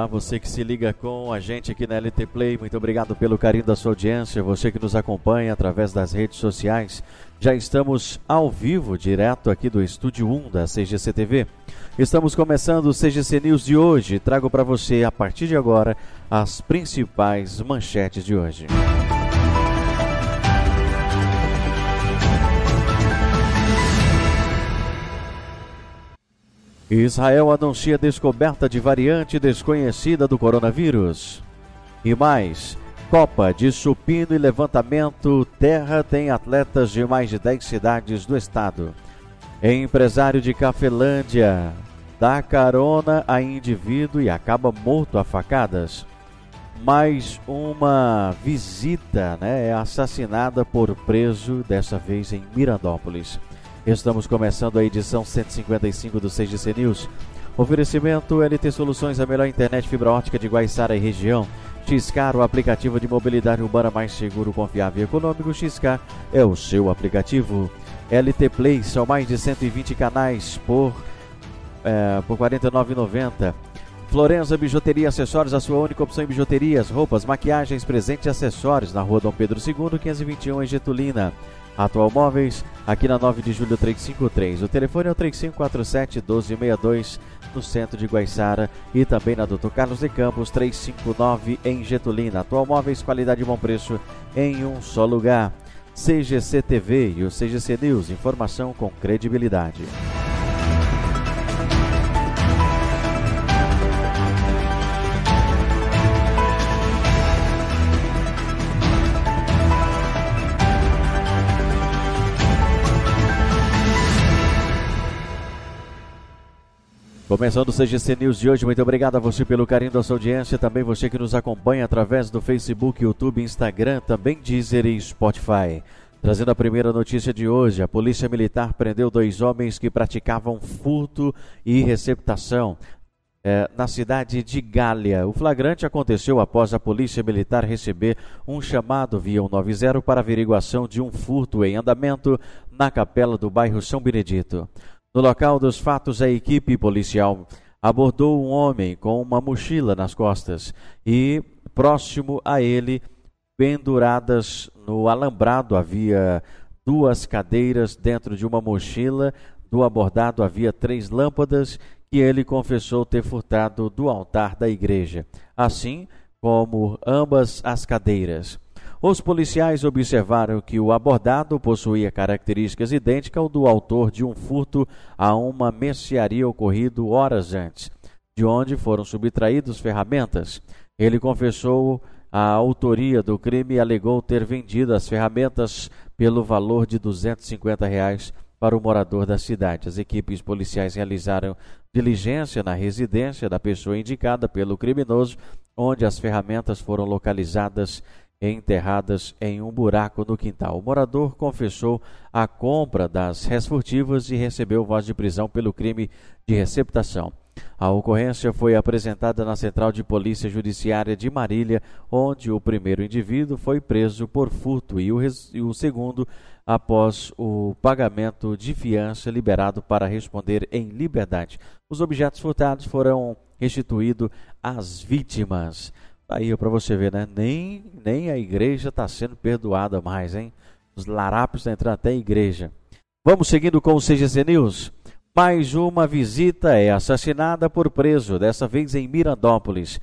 Olá, você que se liga com a gente aqui na LT Play, muito obrigado pelo carinho da sua audiência, você que nos acompanha através das redes sociais. Já estamos ao vivo, direto aqui do estúdio 1 da CGC TV. Estamos começando o CGC News de hoje. Trago para você, a partir de agora, as principais manchetes de hoje. Israel anuncia descoberta de variante desconhecida do coronavírus. E mais, Copa de Supino e Levantamento Terra tem atletas de mais de 10 cidades do estado. Empresário de Cafelândia dá carona a indivíduo e acaba morto a facadas. Mais uma visita, né? É assassinada por preso, dessa vez em Mirandópolis. Estamos começando a edição 155 do CGC News. Oferecimento LT Soluções, a melhor internet fibra ótica de Guaiçara e região. Xcar, o aplicativo de mobilidade urbana mais seguro, confiável e econômico. Xcar é o seu aplicativo. LT Play, são mais de 120 canais por, é, por R$ 49,90. Florença Bijuteria Acessórios, a sua única opção em bijuterias, roupas, maquiagens, presentes e acessórios na rua Dom Pedro II, 521 em Getulina. Atual Móveis, aqui na 9 de julho 353. O telefone é o 3547 1262 no centro de Guaiçara e também na Doutor Carlos de Campos 359 em Getulina. Atual Móveis, qualidade e bom preço em um só lugar. CGC TV e o CGC News, informação com credibilidade. Começando o CGC News de hoje, muito obrigado a você pelo carinho da sua audiência, também você que nos acompanha através do Facebook, YouTube, Instagram, também Deezer e Spotify. Trazendo a primeira notícia de hoje, a Polícia Militar prendeu dois homens que praticavam furto e receptação é, na cidade de Gália. O flagrante aconteceu após a Polícia Militar receber um chamado via 190 para averiguação de um furto em andamento na capela do bairro São Benedito. No local dos fatos, a equipe policial abordou um homem com uma mochila nas costas e, próximo a ele, penduradas no alambrado, havia duas cadeiras dentro de uma mochila. Do abordado havia três lâmpadas que ele confessou ter furtado do altar da igreja, assim como ambas as cadeiras. Os policiais observaram que o abordado possuía características idênticas ao do autor de um furto a uma mercearia ocorrido horas antes, de onde foram subtraídas ferramentas. Ele confessou a autoria do crime e alegou ter vendido as ferramentas pelo valor de 250 reais para o morador da cidade. As equipes policiais realizaram diligência na residência da pessoa indicada pelo criminoso, onde as ferramentas foram localizadas enterradas em um buraco no quintal. O morador confessou a compra das furtivas e recebeu voz de prisão pelo crime de receptação. A ocorrência foi apresentada na Central de Polícia Judiciária de Marília, onde o primeiro indivíduo foi preso por furto e o, e o segundo após o pagamento de fiança liberado para responder em liberdade. Os objetos furtados foram restituídos às vítimas. Tá aí para você ver, né? Nem, nem a igreja está sendo perdoada mais, hein? Os larápios estão entrando até a igreja. Vamos seguindo com o CGC News. Mais uma visita é assassinada por preso, dessa vez em Mirandópolis.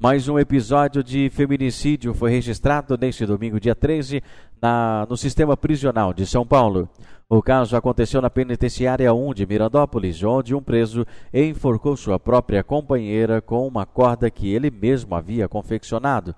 Mais um episódio de feminicídio foi registrado neste domingo, dia 13, na, no sistema prisional de São Paulo. O caso aconteceu na penitenciária 1 de Mirandópolis, onde um preso enforcou sua própria companheira com uma corda que ele mesmo havia confeccionado.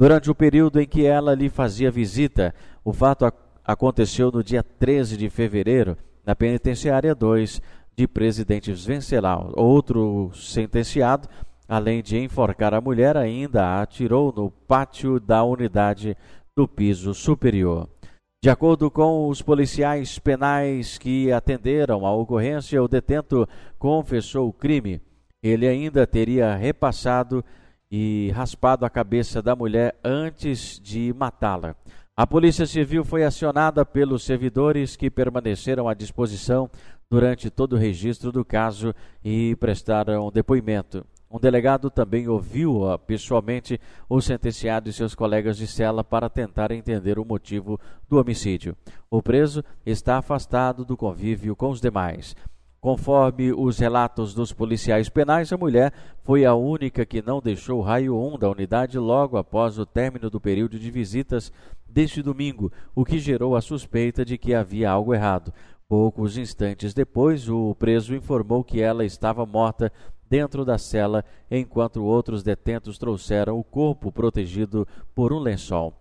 Durante o período em que ela lhe fazia visita, o fato aconteceu no dia 13 de fevereiro, na penitenciária 2 de Presidente Venceslau. Outro sentenciado, além de enforcar a mulher, ainda a atirou no pátio da unidade do piso superior. De acordo com os policiais penais que atenderam a ocorrência, o detento confessou o crime. Ele ainda teria repassado e raspado a cabeça da mulher antes de matá-la. A Polícia Civil foi acionada pelos servidores que permaneceram à disposição durante todo o registro do caso e prestaram depoimento. Um delegado também ouviu pessoalmente o sentenciado e seus colegas de cela para tentar entender o motivo do homicídio. O preso está afastado do convívio com os demais. Conforme os relatos dos policiais penais, a mulher foi a única que não deixou o raio 1 da unidade logo após o término do período de visitas deste domingo, o que gerou a suspeita de que havia algo errado. Poucos instantes depois, o preso informou que ela estava morta dentro da cela, enquanto outros detentos trouxeram o corpo protegido por um lençol.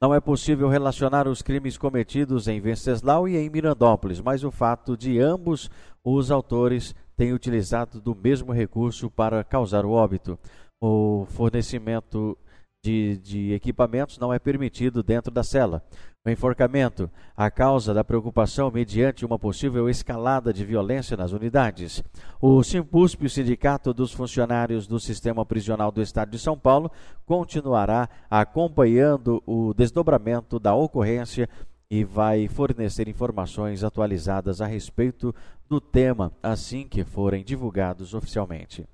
Não é possível relacionar os crimes cometidos em Venceslau e em Mirandópolis, mas o fato de ambos os autores terem utilizado do mesmo recurso para causar o óbito. O fornecimento de, de equipamentos não é permitido dentro da cela. O enforcamento, a causa da preocupação mediante uma possível escalada de violência nas unidades. O Simpusp, o Sindicato dos Funcionários do Sistema Prisional do Estado de São Paulo, continuará acompanhando o desdobramento da ocorrência e vai fornecer informações atualizadas a respeito do tema assim que forem divulgados oficialmente.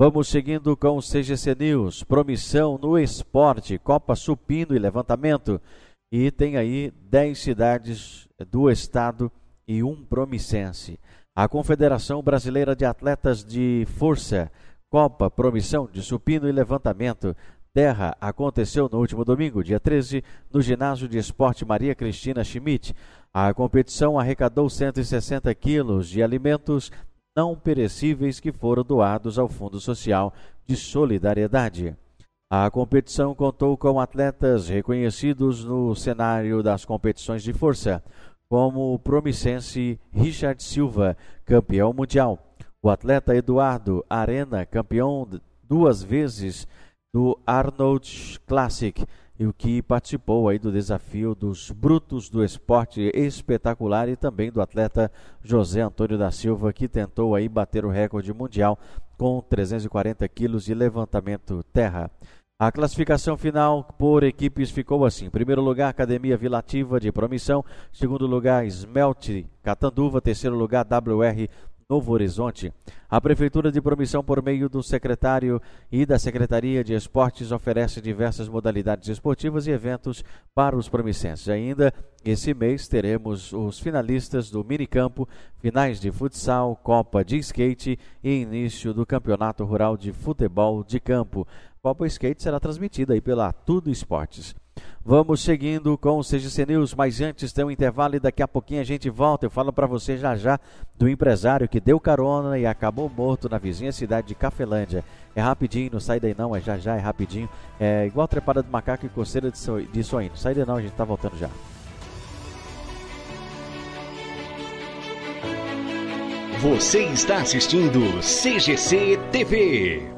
Vamos seguindo com o CGC News. Promissão no esporte, Copa Supino e levantamento. E tem aí 10 cidades do estado e um promissense. A Confederação Brasileira de Atletas de Força, Copa Promissão de Supino e Levantamento, Terra, aconteceu no último domingo, dia 13, no ginásio de esporte Maria Cristina Schmidt. A competição arrecadou 160 quilos de alimentos não perecíveis que foram doados ao Fundo Social de Solidariedade. A competição contou com atletas reconhecidos no cenário das competições de força, como o promissense Richard Silva, campeão mundial, o atleta Eduardo Arena, campeão duas vezes do Arnold Classic, e o que participou aí do desafio dos brutos do esporte espetacular e também do atleta José Antônio da Silva que tentou aí bater o recorde mundial com 340 quilos de levantamento terra. A classificação final por equipes ficou assim: primeiro lugar, Academia Vilativa de Promissão, segundo lugar, Smelt Catanduva, terceiro lugar, WR Novo Horizonte. A Prefeitura de Promissão, por meio do secretário e da Secretaria de Esportes, oferece diversas modalidades esportivas e eventos para os promissenses. Ainda esse mês teremos os finalistas do minicampo, finais de futsal, Copa de skate e início do Campeonato Rural de Futebol de Campo. Copa Skate será transmitida aí pela Tudo Esportes. Vamos seguindo com o CGC News, mas antes tem um intervalo e daqui a pouquinho a gente volta. Eu falo para você já já do empresário que deu carona e acabou morto na vizinha cidade de Cafelândia. É rapidinho, não sai daí não, é já já, é rapidinho. É igual trepada de macaco e coceira de, so. Sai daí não, a gente tá voltando já. Você está assistindo CGC TV.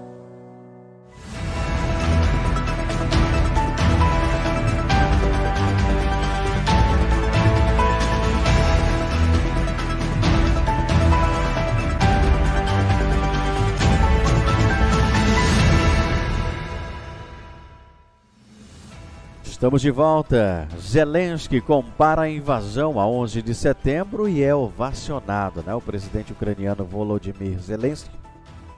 Estamos de volta. Zelensky compara a invasão a 11 de setembro e é ovacionado. Né? O presidente ucraniano Volodymyr Zelensky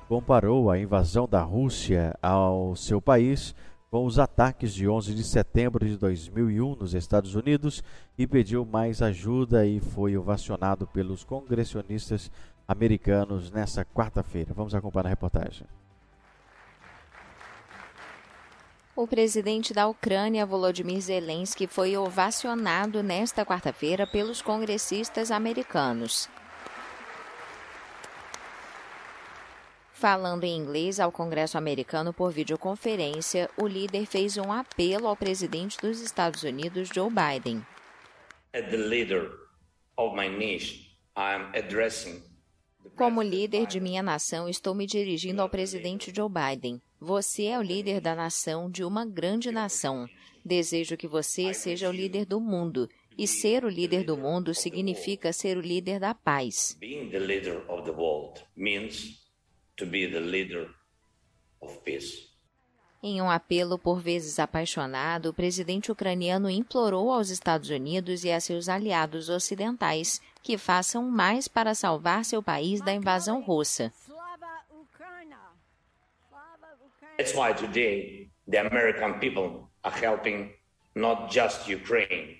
comparou a invasão da Rússia ao seu país com os ataques de 11 de setembro de 2001 nos Estados Unidos e pediu mais ajuda e foi ovacionado pelos congressionistas americanos nessa quarta-feira. Vamos acompanhar a reportagem. O presidente da Ucrânia, Volodymyr Zelensky, foi ovacionado nesta quarta-feira pelos congressistas americanos. Falando em inglês ao Congresso americano por videoconferência, o líder fez um apelo ao presidente dos Estados Unidos, Joe Biden. Como líder de minha nação, estou me dirigindo ao presidente Joe Biden. Você é o líder da nação, de uma grande nação. Desejo que você seja o líder do mundo. E ser o líder do mundo significa ser o líder da paz. Being the leader of the world means to be the leader of peace. Em um apelo por vezes apaixonado, o presidente ucraniano implorou aos Estados Unidos e a seus aliados ocidentais que façam mais para salvar seu país da invasão russa. That's why today the American people are helping not just Ukraine,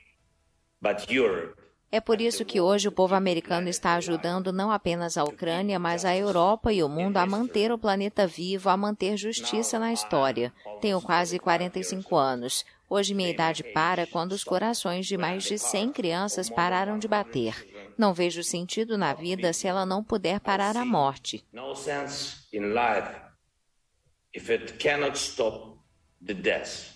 but Europe. É por isso que hoje o povo americano está ajudando não apenas a Ucrânia, mas a Europa e o mundo a manter o planeta vivo, a manter justiça na história. Tenho quase 45 anos. Hoje minha idade para quando os corações de mais de 100 crianças pararam de bater. Não vejo sentido na vida se ela não puder parar a morte if it cannot stop the death.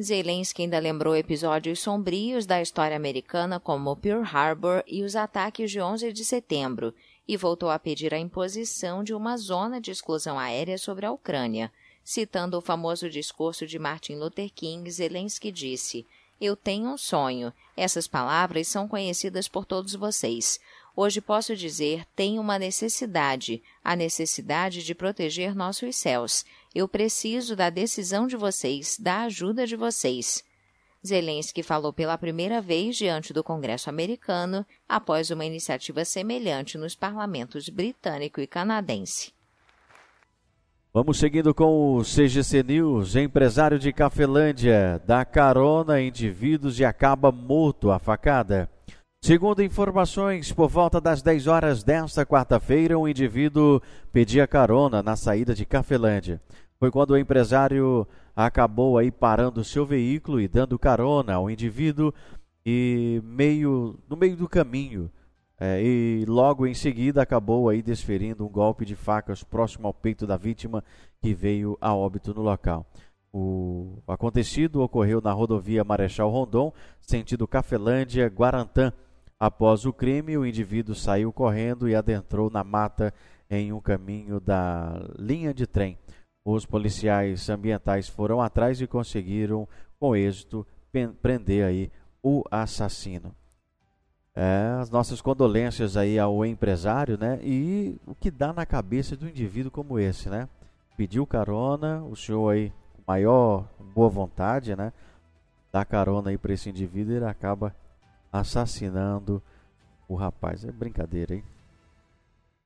Zelensky ainda lembrou episódios sombrios da história americana como Pearl Harbor e os ataques de 11 de setembro e voltou a pedir a imposição de uma zona de exclusão aérea sobre a Ucrânia. Citando o famoso discurso de Martin Luther King, Zelensky disse: Eu tenho um sonho. Essas palavras são conhecidas por todos vocês. Hoje posso dizer, tenho uma necessidade, a necessidade de proteger nossos céus. Eu preciso da decisão de vocês, da ajuda de vocês. Zelensky falou pela primeira vez diante do Congresso americano, após uma iniciativa semelhante nos parlamentos britânico e canadense. Vamos seguindo com o CGC News. Empresário de Cafelândia dá carona a indivíduos e acaba morto a facada. Segundo informações, por volta das 10 horas desta quarta-feira, um indivíduo pedia carona na saída de Cafelândia. Foi quando o empresário acabou aí parando seu veículo e dando carona ao indivíduo e meio no meio do caminho é, e logo em seguida acabou aí desferindo um golpe de facas próximo ao peito da vítima que veio a óbito no local. O acontecido ocorreu na rodovia Marechal Rondon, sentido Cafelândia, Guarantã. Após o crime, o indivíduo saiu correndo e adentrou na mata em um caminho da linha de trem. Os policiais ambientais foram atrás e conseguiram, com êxito, prender aí o assassino. É, as nossas condolências aí ao empresário, né? E o que dá na cabeça do indivíduo como esse, né? Pediu carona, o senhor aí com maior boa vontade, né? Dá carona aí para esse indivíduo e ele acaba assassinando o rapaz. É brincadeira, hein?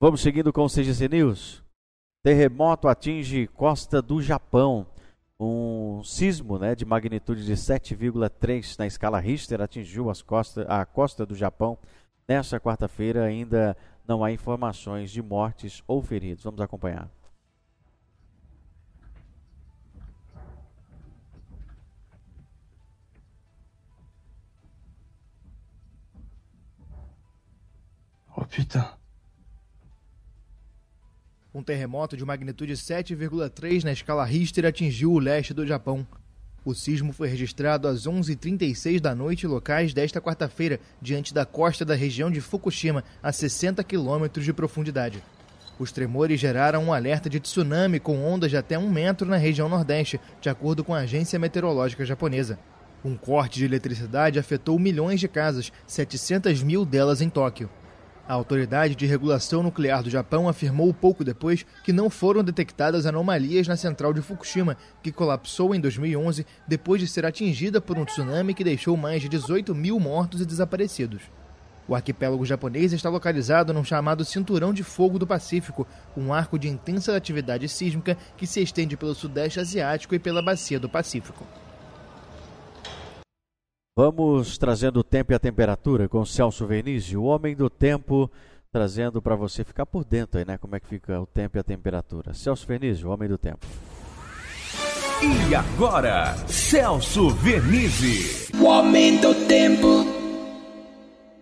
Vamos seguindo com o CGC News. Terremoto atinge costa do Japão. Um sismo né, de magnitude de 7,3 na escala Richter atingiu as costa, a costa do Japão. Nesta quarta-feira ainda não há informações de mortes ou feridos. Vamos acompanhar. Putain. Um terremoto de magnitude 7,3 na escala Richter atingiu o leste do Japão. O sismo foi registrado às 11h36 da noite locais desta quarta-feira, diante da costa da região de Fukushima, a 60 quilômetros de profundidade. Os tremores geraram um alerta de tsunami com ondas de até um metro na região nordeste, de acordo com a agência meteorológica japonesa. Um corte de eletricidade afetou milhões de casas, 700 mil delas em Tóquio. A Autoridade de Regulação Nuclear do Japão afirmou pouco depois que não foram detectadas anomalias na central de Fukushima, que colapsou em 2011 depois de ser atingida por um tsunami que deixou mais de 18 mil mortos e desaparecidos. O arquipélago japonês está localizado num chamado Cinturão de Fogo do Pacífico, um arco de intensa atividade sísmica que se estende pelo Sudeste Asiático e pela Bacia do Pacífico. Vamos trazendo o tempo e a temperatura com Celso Vernizzi, o homem do tempo, trazendo para você ficar por dentro aí, né? Como é que fica o tempo e a temperatura. Celso Vernizzi, o homem do tempo. E agora, Celso Vernizzi, o homem do tempo.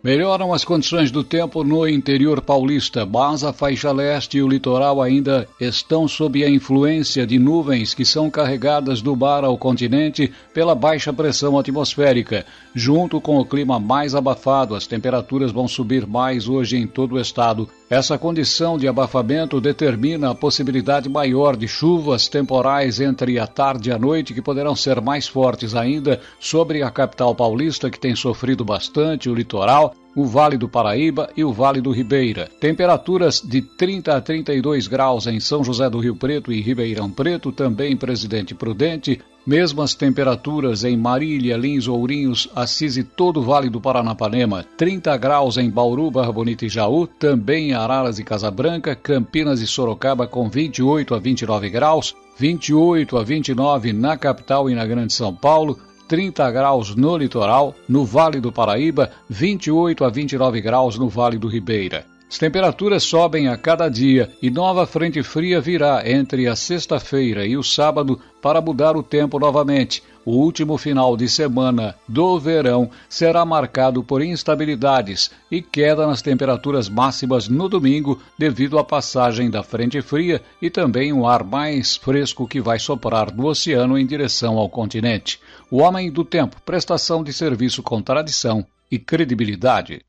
Melhoram as condições do tempo no interior paulista, mas a faixa leste e o litoral ainda estão sob a influência de nuvens que são carregadas do mar ao continente pela baixa pressão atmosférica. Junto com o clima mais abafado, as temperaturas vão subir mais hoje em todo o estado. Essa condição de abafamento determina a possibilidade maior de chuvas temporais entre a tarde e a noite, que poderão ser mais fortes ainda sobre a capital paulista, que tem sofrido bastante, o litoral, o Vale do Paraíba e o Vale do Ribeira. Temperaturas de 30 a 32 graus em São José do Rio Preto e Ribeirão Preto, também Presidente Prudente, Mesmas temperaturas em Marília, Lins, Ourinhos, Assis e todo o Vale do Paranapanema. 30 graus em Bauru, Barra Bonita e Jaú, também em Araras e Casabranca, Campinas e Sorocaba com 28 a 29 graus, 28 a 29 na capital e na Grande São Paulo, 30 graus no litoral, no Vale do Paraíba, 28 a 29 graus no Vale do Ribeira. As temperaturas sobem a cada dia e nova frente fria virá entre a sexta-feira e o sábado para mudar o tempo novamente. O último final de semana do verão será marcado por instabilidades e queda nas temperaturas máximas no domingo devido à passagem da frente fria e também um ar mais fresco que vai soprar do oceano em direção ao continente. O Homem do Tempo, prestação de serviço com tradição e credibilidade.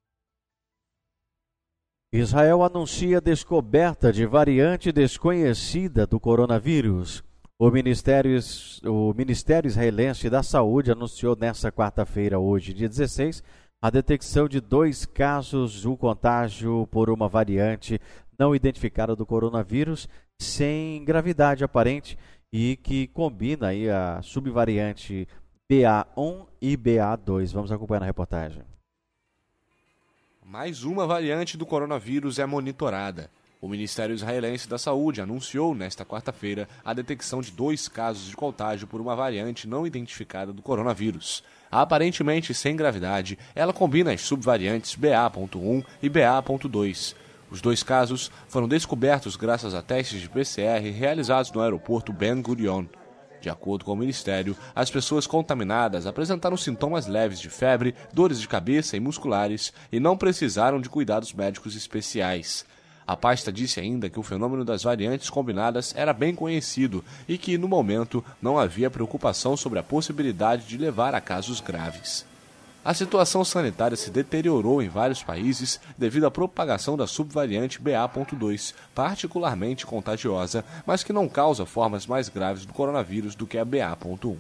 Israel anuncia descoberta de variante desconhecida do coronavírus. O Ministério, o Ministério Israelense da Saúde anunciou nesta quarta-feira, hoje, dia 16, a detecção de dois casos do contágio por uma variante não identificada do coronavírus, sem gravidade aparente e que combina aí a subvariante BA1 e BA2. Vamos acompanhar na reportagem. Mais uma variante do coronavírus é monitorada. O Ministério Israelense da Saúde anunciou nesta quarta-feira a detecção de dois casos de contágio por uma variante não identificada do coronavírus. Aparentemente sem gravidade, ela combina as subvariantes BA.1 e BA.2. Os dois casos foram descobertos graças a testes de PCR realizados no aeroporto Ben Gurion. De acordo com o Ministério, as pessoas contaminadas apresentaram sintomas leves de febre, dores de cabeça e musculares e não precisaram de cuidados médicos especiais. A pasta disse ainda que o fenômeno das variantes combinadas era bem conhecido e que, no momento, não havia preocupação sobre a possibilidade de levar a casos graves. A situação sanitária se deteriorou em vários países devido à propagação da subvariante BA.2, particularmente contagiosa, mas que não causa formas mais graves do coronavírus do que a BA.1.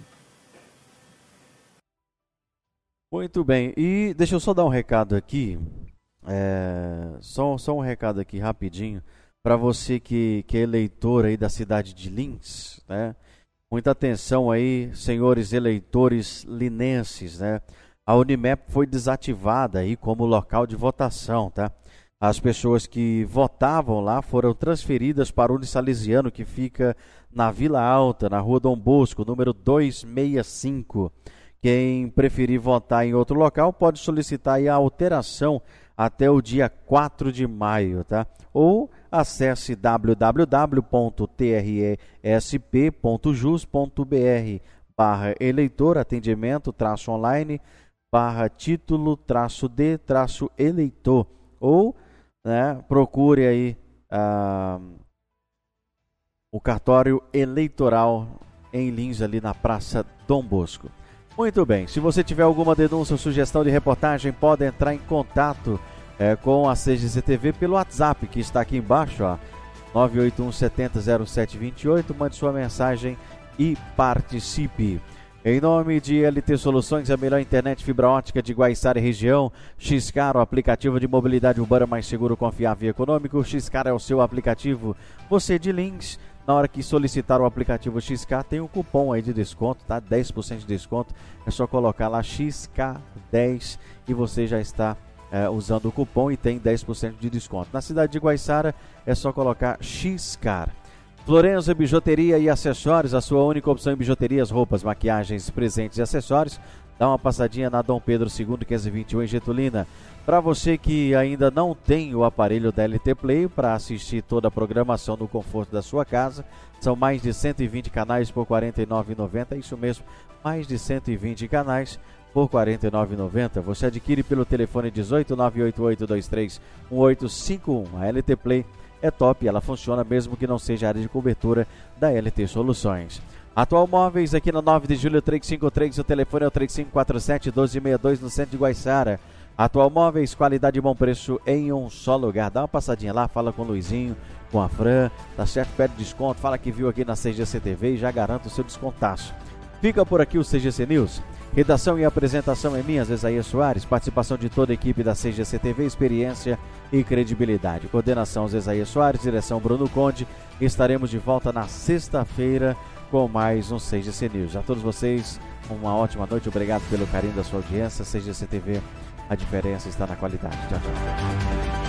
Muito bem, e deixa eu só dar um recado aqui, é, só, só um recado aqui rapidinho, para você que, que é eleitor aí da cidade de Lins, né? Muita atenção aí, senhores eleitores linenses, né? A Unimap foi desativada aí como local de votação, tá? As pessoas que votavam lá foram transferidas para o Unisalesiano, que fica na Vila Alta, na Rua Dom Bosco, número 265. Quem preferir votar em outro local pode solicitar a alteração até o dia 4 de maio, tá? Ou acesse www.tresp.jus.br barra eleitor atendimento traço online barra título traço D traço eleitor ou né, procure aí ah, o cartório eleitoral em Lins, ali na Praça Dom Bosco. Muito bem, se você tiver alguma denúncia ou sugestão de reportagem, pode entrar em contato é, com a CGCTV pelo WhatsApp que está aqui embaixo, ó, 981 70 0728. Mande sua mensagem e participe. Em nome de LT Soluções, a melhor internet fibra ótica de Guaiçara e região, Xcar, o aplicativo de mobilidade urbana mais seguro, confiável e econômico. Xcar é o seu aplicativo. Você de links, na hora que solicitar o aplicativo XK, tem um cupom aí de desconto, tá? 10% de desconto. É só colocar lá XK10 e você já está é, usando o cupom e tem 10% de desconto. Na cidade de Guaiçara é só colocar XCAR. Florenzo Bijuteria e Acessórios, a sua única opção em bijuterias, roupas, maquiagens, presentes e acessórios. Dá uma passadinha na Dom Pedro II, 521 em Getulina. Para você que ainda não tem o aparelho da LT Play para assistir toda a programação no conforto da sua casa, são mais de 120 canais por R$ 49,90. Isso mesmo, mais de 120 canais por R$ 49,90. Você adquire pelo telefone 18988231851. A LT Play é top, ela funciona mesmo que não seja área de cobertura da LT Soluções. Atual Móveis aqui na 9 de julho 353, o telefone é o 3547 1262 no centro de Guaiçara. Atual Móveis, qualidade e bom preço em um só lugar. Dá uma passadinha lá, fala com o Luizinho, com a Fran, tá certo? Pede desconto, fala que viu aqui na CGC TV e já garanta o seu descontaço. Fica por aqui o CGC News. Redação e apresentação é minha, Zezaia Soares. Participação de toda a equipe da CGC TV, experiência e credibilidade. Coordenação Zezaia Soares, direção Bruno Conde. Estaremos de volta na sexta-feira com mais um CGC News. A todos vocês, uma ótima noite. Obrigado pelo carinho da sua audiência. CGC TV, a diferença está na qualidade. Tchau, tchau.